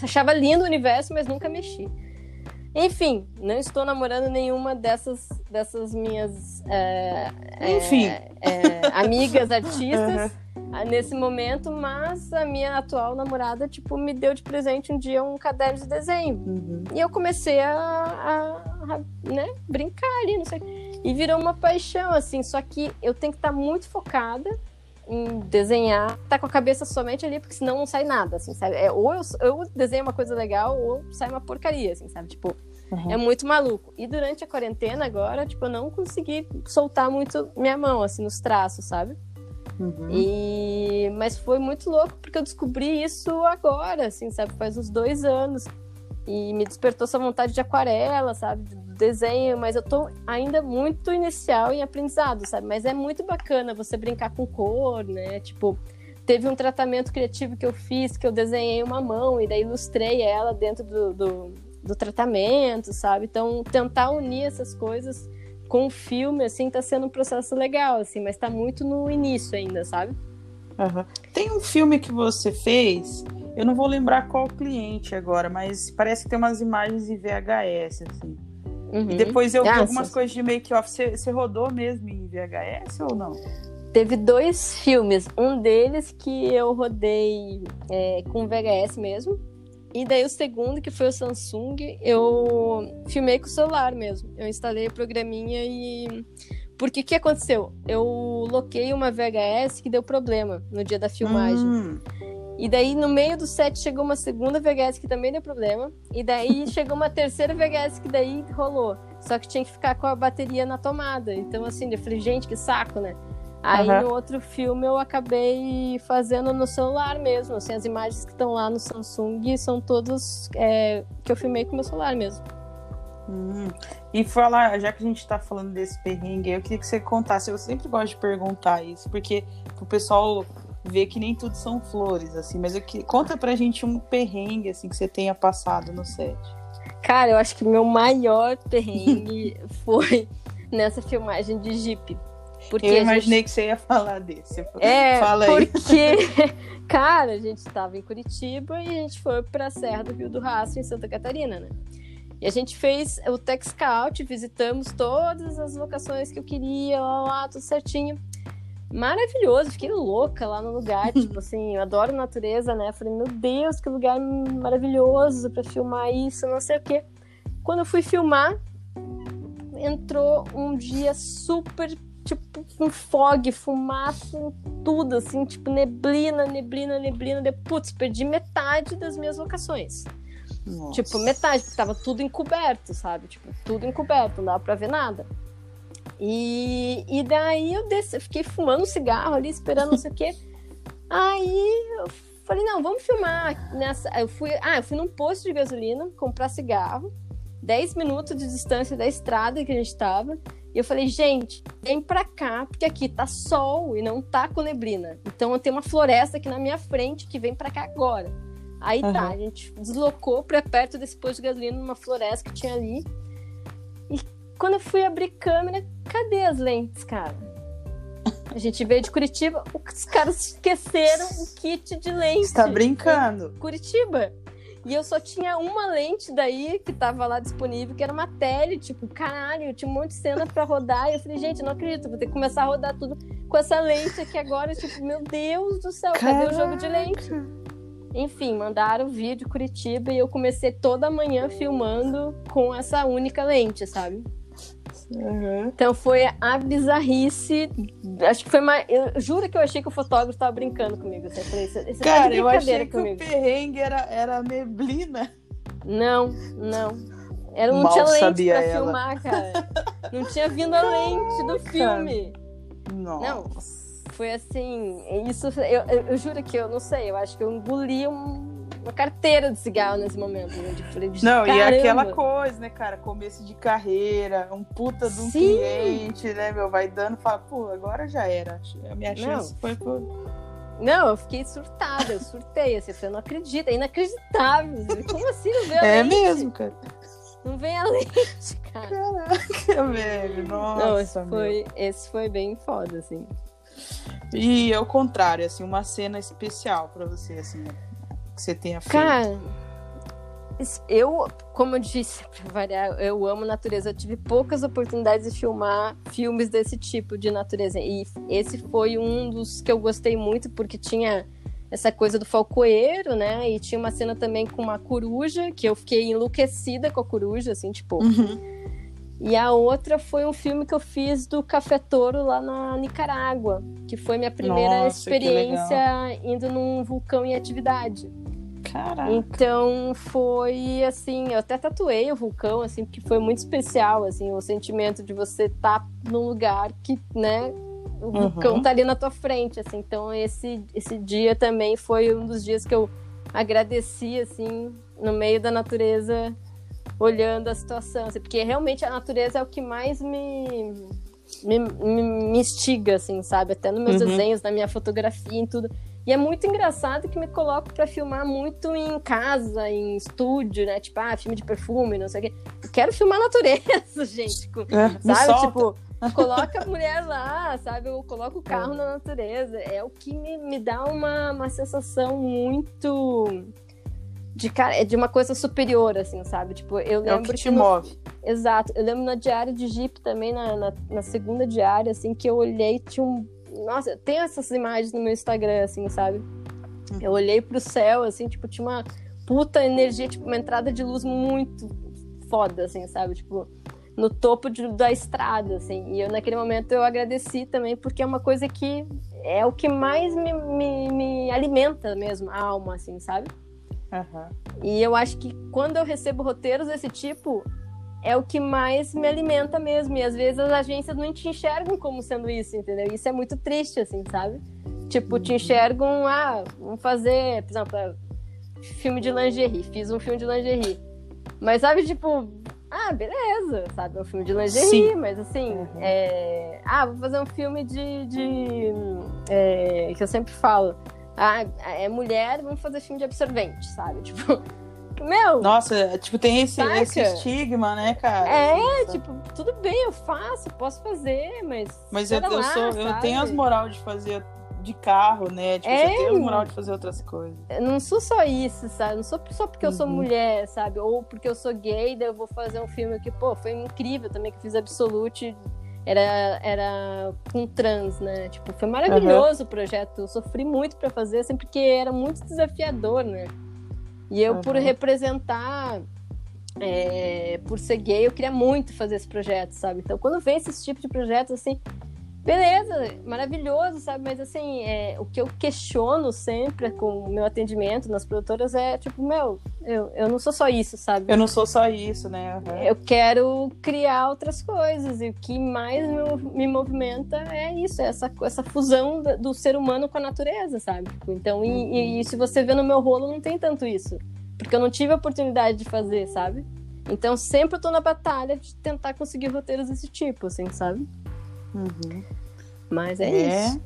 achava lindo o universo, mas nunca mexi. Enfim, não estou namorando nenhuma dessas, dessas minhas é, Enfim. É, é, amigas artistas uhum. nesse momento, mas a minha atual namorada, tipo, me deu de presente um dia um caderno de desenho. Uhum. E eu comecei a, a, a né, brincar ali, não sei. E virou uma paixão, assim, só que eu tenho que estar muito focada em desenhar, tá com a cabeça somente ali, porque senão não sai nada, assim, sabe? É, ou eu, eu desenho uma coisa legal, ou sai uma porcaria, assim, sabe? Tipo, uhum. é muito maluco. E durante a quarentena agora, tipo, eu não consegui soltar muito minha mão, assim, nos traços, sabe? Uhum. E... Mas foi muito louco, porque eu descobri isso agora, assim, sabe? Faz uns dois anos. E me despertou essa vontade de aquarela, sabe? Desenho, mas eu tô ainda muito inicial em aprendizado, sabe? Mas é muito bacana você brincar com cor, né? Tipo, teve um tratamento criativo que eu fiz, que eu desenhei uma mão e daí ilustrei ela dentro do, do, do tratamento, sabe? Então, tentar unir essas coisas com o filme, assim, tá sendo um processo legal, assim, mas tá muito no início ainda, sabe? Uhum. Tem um filme que você fez, eu não vou lembrar qual cliente agora, mas parece que tem umas imagens em VHS, assim. Uhum. E depois eu vi algumas coisas de make-off. Você, você rodou mesmo em VHS ou não? Teve dois filmes. Um deles que eu rodei é, com VHS mesmo. E daí o segundo, que foi o Samsung, eu filmei com o celular mesmo. Eu instalei o programinha e. Porque o que aconteceu? Eu loquei uma VHS que deu problema no dia da filmagem. Hum. E daí, no meio do set, chegou uma segunda VHS que também deu problema. E daí *laughs* chegou uma terceira VHS que daí rolou. Só que tinha que ficar com a bateria na tomada. Então, assim, eu falei, gente, que saco, né? Aí uhum. no outro filme eu acabei fazendo no celular mesmo. Assim, as imagens que estão lá no Samsung são todas é, que eu filmei com meu celular mesmo. Hum. E falar, já que a gente tá falando desse perrengue, eu queria que você contasse. Eu sempre gosto de perguntar isso, porque o pessoal ver que nem tudo são flores, assim. Mas eu que... conta pra gente um perrengue, assim, que você tenha passado no set. Cara, eu acho que meu maior perrengue *laughs* foi nessa filmagem de Jeep. Porque eu imaginei gente... que você ia falar desse. É, Fala porque, *laughs* cara, a gente estava em Curitiba e a gente foi para a Serra do Rio do Rastro, em Santa Catarina, né? E a gente fez o Tech Scout, visitamos todas as locações que eu queria, lá, lá tudo certinho maravilhoso, fiquei louca lá no lugar, *laughs* tipo assim, eu adoro natureza, né? Falei, meu Deus, que lugar maravilhoso para filmar isso, não sei o quê. Quando eu fui filmar, entrou um dia super, tipo, com fog, fumaça, tudo, assim, tipo, neblina, neblina, neblina. De, putz, perdi metade das minhas locações. Nossa. Tipo, metade, porque tava tudo encoberto, sabe? Tipo, tudo encoberto, não dava pra ver nada. E, e daí eu, desci, eu fiquei fumando um cigarro ali, esperando não sei o quê. Aí eu falei, não, vamos filmar nessa. Eu fui, ah, eu fui num posto de gasolina comprar cigarro, 10 minutos de distância da estrada que a gente tava. E eu falei, gente, vem pra cá, porque aqui tá sol e não tá com neblina. Então eu tenho uma floresta aqui na minha frente que vem pra cá agora. Aí uhum. tá, a gente deslocou pra perto desse posto de gasolina, numa floresta que tinha ali. Quando eu fui abrir câmera, cadê as lentes, cara? A gente veio de Curitiba, os caras esqueceram o kit de lentes. Você tá brincando? Curitiba. E eu só tinha uma lente daí que tava lá disponível, que era uma tele, tipo, caralho, eu tinha um monte de cena pra rodar. E eu falei, gente, não acredito, vou ter que começar a rodar tudo com essa lente aqui agora. Tipo, meu Deus do céu, Caraca. cadê o jogo de lente? Enfim, mandaram o vídeo Curitiba e eu comecei toda manhã filmando com essa única lente, sabe? Uhum. Então foi a bizarrice. Acho que foi mais. Eu juro que eu achei que o fotógrafo tava brincando comigo. Você falei, você tá cara, eu achei comigo. que o perrengue era, era neblina. Não, não. Era, não Mal tinha lente pra ela. filmar, cara. Não tinha vindo a lente do filme. Nossa. Não, foi assim. Isso, eu, eu, eu, juro que eu não sei, eu acho que eu engoli um uma carteira de cigarro nesse momento, né? De, não, caramba. e aquela coisa, né, cara? Começo de carreira, um puta de um Sim. cliente, né, meu? Vai dando, fala, pô, agora já era. A minha chance não. foi por. Não, eu fiquei surtada, eu surtei, assim, eu não acredito, é inacreditável. *laughs* Como assim não a É mesmo, cara. Não vem a lente, cara. Caraca, velho, nossa. Não, esse foi, esse foi bem foda, assim. E ao contrário, assim, uma cena especial para você, assim, que você tenha feito? Cara, eu, como eu disse, *laughs* pra variar, eu amo natureza. Eu tive poucas oportunidades de filmar filmes desse tipo de natureza. E esse foi um dos que eu gostei muito, porque tinha essa coisa do falcoeiro, né? E tinha uma cena também com uma coruja, que eu fiquei enlouquecida com a coruja, assim, tipo. Uhum. E a outra foi um filme que eu fiz do Café Toro lá na Nicarágua, que foi minha primeira Nossa, experiência indo num vulcão em atividade. Caraca. Então foi assim, eu até tatuei o vulcão, assim, porque foi muito especial, assim, o sentimento de você estar tá num lugar que, né, o uhum. vulcão tá ali na tua frente, assim. Então esse, esse dia também foi um dos dias que eu agradeci, assim, no meio da natureza, olhando a situação, assim, porque realmente a natureza é o que mais me me, me, me instiga, assim, sabe? Até nos meus uhum. desenhos, na minha fotografia, em tudo e é muito engraçado que me coloco para filmar muito em casa, em estúdio, né? Tipo, ah, filme de perfume, não sei o quê. Eu quero filmar a natureza, *laughs* gente. É, sabe? Tipo, coloca a mulher lá, sabe? Eu coloco o carro é. na natureza. É o que me, me dá uma, uma sensação muito de, cara, de uma coisa superior, assim, sabe? Tipo, eu lembro. É o que te no... move. Exato. Eu lembro na diária de Jeep também, na, na, na segunda diária, assim, que eu olhei, tinha um nossa, tem essas imagens no meu Instagram, assim, sabe? Uhum. Eu olhei pro céu, assim, tipo, tinha uma puta energia, tipo, uma entrada de luz muito foda, assim, sabe? Tipo, no topo de, da estrada, assim. E eu, naquele momento, eu agradeci também, porque é uma coisa que é o que mais me, me, me alimenta mesmo, a alma, assim, sabe? Uhum. E eu acho que quando eu recebo roteiros desse tipo, é o que mais me alimenta mesmo. E às vezes as agências não te enxergam como sendo isso, entendeu? Isso é muito triste, assim, sabe? Tipo, te enxergam, ah, vamos fazer, por exemplo, filme de lingerie. Fiz um filme de lingerie. Mas sabe, tipo, ah, beleza, sabe? É um filme de lingerie, Sim. mas assim, uhum. é... ah, vou fazer um filme de. de é... que eu sempre falo. Ah, é mulher, vamos fazer filme de absorvente, sabe? *laughs* Tipo, meu. Nossa, é, tipo, tem esse, esse estigma, né, cara? É, tipo, tudo bem, eu faço, posso fazer, mas. Mas eu, eu, sou, eu tenho as moral de fazer de carro, né? Tipo, é, você tem as moral de fazer outras coisas. Eu não sou só isso, sabe? Não sou só porque eu sou uhum. mulher, sabe? Ou porque eu sou gay, daí eu vou fazer um filme que, pô, foi incrível também, que eu fiz Absolute. Era, era com trans, né? Tipo, foi maravilhoso uhum. o projeto. Eu sofri muito para fazer, sempre porque era muito desafiador, né? E eu, uhum. por representar, é, por ser gay, eu queria muito fazer esse projeto, sabe? Então, quando vem esse tipo de projetos, assim, beleza, maravilhoso, sabe? Mas, assim, é, o que eu questiono sempre com o meu atendimento nas produtoras é, tipo, meu, eu, eu não sou só isso, sabe? Eu não sou só isso, né? Uhum. Eu quero criar outras coisas. E o que mais me, me movimenta é isso, é essa, essa fusão do ser humano com a natureza, sabe? Então, e, uhum. e, e se você vê no meu rolo, não tem tanto isso. Porque eu não tive a oportunidade de fazer, sabe? Então, sempre eu tô na batalha de tentar conseguir roteiros desse tipo, assim, sabe? Uhum. Mas é, é, isso.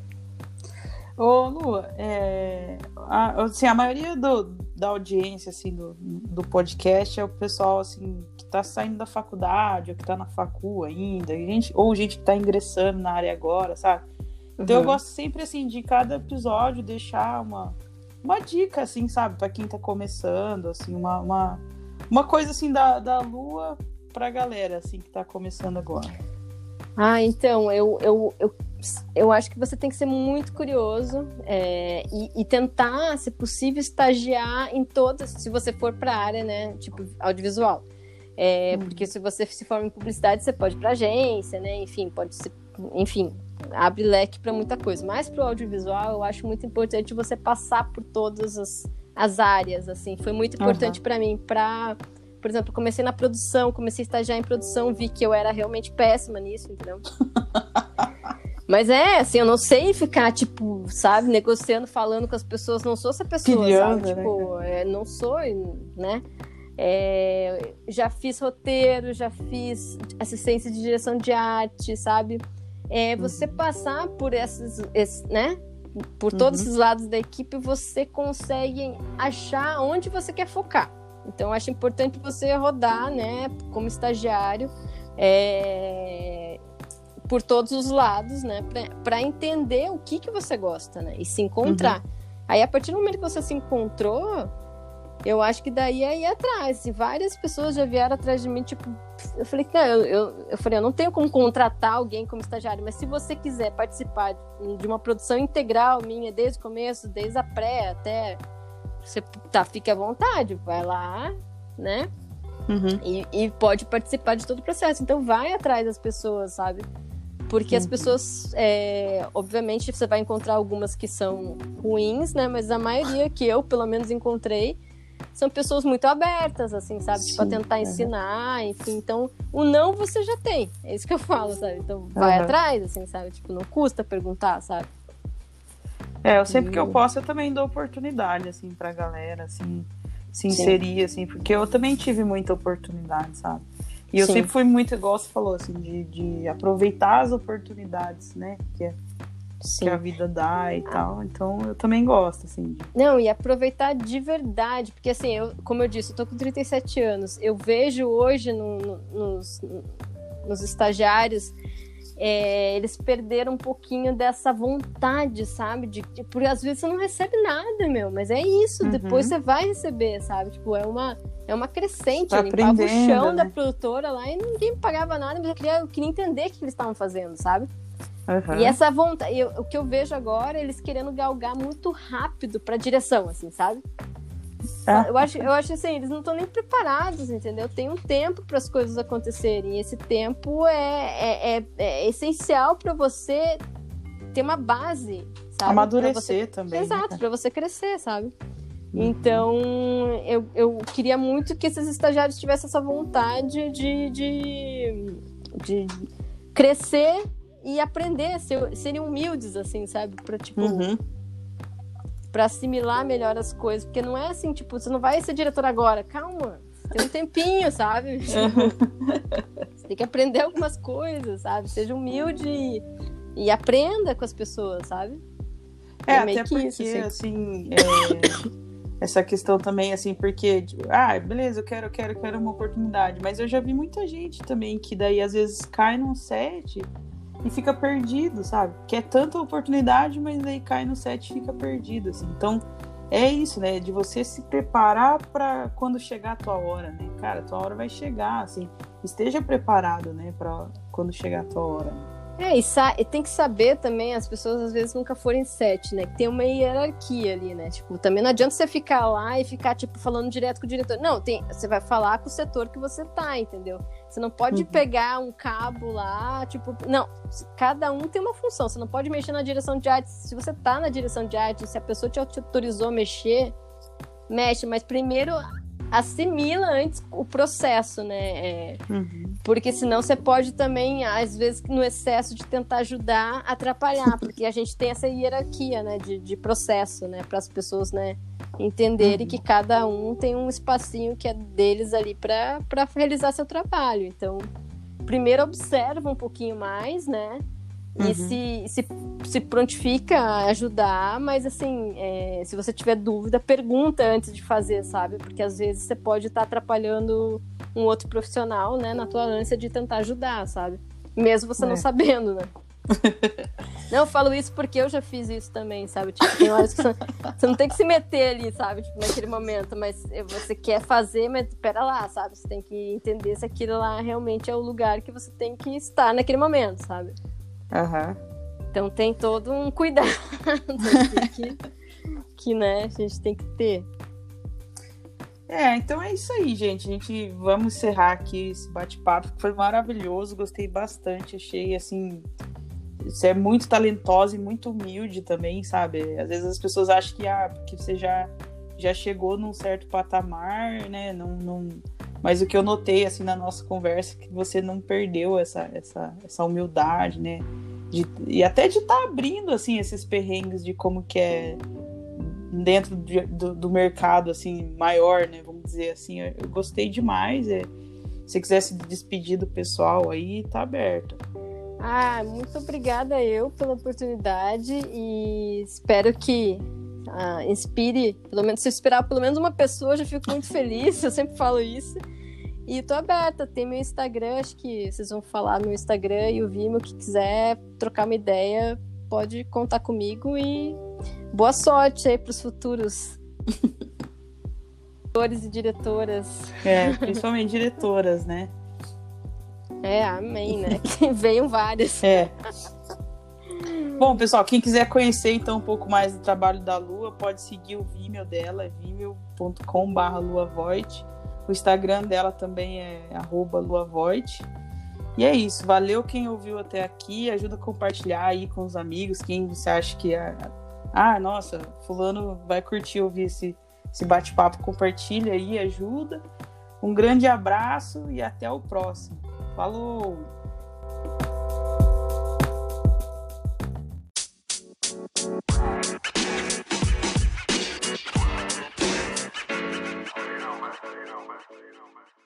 Ô, Lu, é, a, assim, a maioria do, da audiência assim, do, do podcast é o pessoal assim, que está saindo da faculdade, ou que está na facu ainda, gente, ou gente que está ingressando na área agora, sabe? Então uhum. eu gosto sempre assim de cada episódio deixar uma, uma dica, assim, sabe, para quem tá começando, assim, uma, uma, uma coisa assim da, da lua pra galera, assim, que tá começando agora. Ah, então, eu, eu, eu, eu acho que você tem que ser muito curioso é, e, e, tentar, se possível, estagiar em todas, se você for para a área, né, tipo, audiovisual. É, uhum. Porque se você se forma em publicidade, você pode ir para agência, né, enfim, pode ser, enfim, abre leque para muita coisa. Mas para o audiovisual, eu acho muito importante você passar por todas as, as áreas, assim. Foi muito importante uhum. para mim, para por exemplo, comecei na produção, comecei a estagiar em produção, vi que eu era realmente péssima nisso, entendeu? *laughs* Mas é, assim, eu não sei ficar, tipo, sabe, negociando, falando com as pessoas, não sou essa pessoa, sabe? Né? Tipo, é, não sou, né? É, já fiz roteiro, já fiz assistência de direção de arte, sabe? É, você uhum. passar por esses, esses né? Por todos uhum. os lados da equipe, você consegue achar onde você quer focar. Então, acho importante você rodar, né, como estagiário, é, por todos os lados, né, para entender o que, que você gosta, né, e se encontrar. Uhum. Aí, a partir do momento que você se encontrou, eu acho que daí é ir atrás. E várias pessoas já vieram atrás de mim, tipo, eu falei, cara, eu, eu, eu falei, eu não tenho como contratar alguém como estagiário, mas se você quiser participar de uma produção integral minha, desde o começo, desde a pré até você tá, fique à vontade, vai lá, né? Uhum. E, e, pode participar de todo o processo. Então vai atrás das pessoas, sabe? Porque uhum. as pessoas, é, obviamente, você vai encontrar algumas que são ruins, né? Mas a maioria que eu, pelo menos, encontrei são pessoas muito abertas, assim, sabe? Sim, tipo, a tentar ensinar, enfim. Então, o não você já tem. É isso que eu falo, sabe? Então, vai uhum. atrás, assim, sabe? Tipo, não custa perguntar, sabe? É, eu sempre que eu posso, eu também dou oportunidade, assim, pra galera, assim, se inserir, Sim. assim, porque eu também tive muita oportunidade, sabe? E eu Sim. sempre fui muito, igual você falou, assim, de, de aproveitar as oportunidades, né? Que, é, que a vida dá e tal. Então eu também gosto, assim. Não, e aproveitar de verdade, porque assim, eu, como eu disse, eu tô com 37 anos. Eu vejo hoje no, no, nos, nos estagiários é, eles perderam um pouquinho dessa vontade, sabe? De, de, porque às vezes você não recebe nada, meu, mas é isso, uhum. depois você vai receber, sabe? Tipo, é uma, é uma crescente. Tá eu limpava o chão né? da produtora lá e ninguém pagava nada, mas eu queria, eu queria entender o que eles estavam fazendo, sabe? Uhum. E essa vontade, eu, o que eu vejo agora, eles querendo galgar muito rápido pra direção, assim, sabe? É. Eu, acho, eu acho assim, eles não estão nem preparados, entendeu? Tem um tempo para as coisas acontecerem. E esse tempo é, é, é, é essencial para você ter uma base, sabe? Amadurecer você... também. Né, Exato, né? para você crescer, sabe? Uhum. Então, eu, eu queria muito que esses estagiários tivessem essa vontade de, de, de crescer e aprender, ser, serem humildes, assim, sabe? Pra, tipo, uhum para assimilar melhor as coisas, porque não é assim, tipo, você não vai ser diretor agora, calma, tem um tempinho, sabe? *laughs* você tem que aprender algumas coisas, sabe? Seja humilde e, e aprenda com as pessoas, sabe? É, é até porque, isso, assim, assim é, essa questão também, assim, porque, tipo, ah, beleza, eu quero, eu quero, eu quero uma oportunidade, mas eu já vi muita gente também que daí às vezes cai num set e fica perdido, sabe? Que é tanta oportunidade, mas aí cai no set e fica perdido, assim. Então, é isso, né? De você se preparar para quando chegar a tua hora, né? Cara, a tua hora vai chegar, assim. Esteja preparado, né, para quando chegar a tua hora. É, e, tem que saber também, as pessoas às vezes nunca forem sete, né? Que tem uma hierarquia ali, né? Tipo, também não adianta você ficar lá e ficar, tipo, falando direto com o diretor. Não, tem, você vai falar com o setor que você tá, entendeu? Você não pode uhum. pegar um cabo lá, tipo, não, cada um tem uma função. Você não pode mexer na direção de arte. Se você tá na direção de arte, se a pessoa te autorizou a mexer, mexe, mas primeiro assimila antes o processo, né? É, uhum. Porque senão você pode também, às vezes, no excesso de tentar ajudar, atrapalhar, porque a gente tem essa hierarquia, né, de, de processo, né, para as pessoas, né, entenderem uhum. que cada um tem um espacinho que é deles ali para realizar seu trabalho. Então, primeiro observa um pouquinho mais, né? Uhum. E se, se, se prontifica a ajudar, mas assim, é, se você tiver dúvida, pergunta antes de fazer, sabe? Porque às vezes você pode estar tá atrapalhando um outro profissional, né, na tua ânsia de tentar ajudar, sabe? Mesmo você é. não sabendo, né? *laughs* Não, eu falo isso porque eu já fiz isso também, sabe? Tipo, tem horas que você, você não tem que se meter ali, sabe? Tipo, naquele momento, mas você quer fazer, mas pera lá, sabe? Você tem que entender se aquilo lá realmente é o lugar que você tem que estar naquele momento, sabe? Uhum. Então tem todo um cuidado que, que, né, a gente tem que ter. É, então é isso aí, gente. A gente vamos encerrar aqui esse bate-papo. Foi maravilhoso, gostei bastante. Achei assim. Você é muito talentosa e muito humilde também, sabe? Às vezes as pessoas acham que, ah, porque você já, já chegou num certo patamar, né? Não, não... Mas o que eu notei, assim, na nossa conversa, é que você não perdeu essa, essa, essa humildade, né? De, e até de estar tá abrindo, assim, esses perrengues de como que é dentro de, do, do, mercado assim maior, né? Vamos dizer assim, eu, eu gostei demais. É, se quiser se despedir do pessoal aí, tá aberto. Ah, muito obrigada eu pela oportunidade e espero que ah, inspire, pelo menos se inspirar pelo menos uma pessoa, eu já fico muito feliz, eu sempre falo isso. E tô aberta, tem meu Instagram, acho que vocês vão falar no Instagram e o Vimo, que quiser trocar uma ideia, pode contar comigo e boa sorte aí para os futuros *laughs* diretores e diretoras. É, principalmente diretoras, né? É, amém, né? *laughs* Que venham várias. É. Bom, pessoal, quem quiser conhecer então um pouco mais do trabalho da Lua, pode seguir o Vimeo dela, é vimeo.com.br luavoid. O Instagram dela também é luavoid. E é isso, valeu quem ouviu até aqui, ajuda a compartilhar aí com os amigos, quem você acha que é. Ah, nossa, fulano vai curtir ouvir esse, esse bate-papo, compartilha aí, ajuda. Um grande abraço e até o próximo. Falou! You know, man.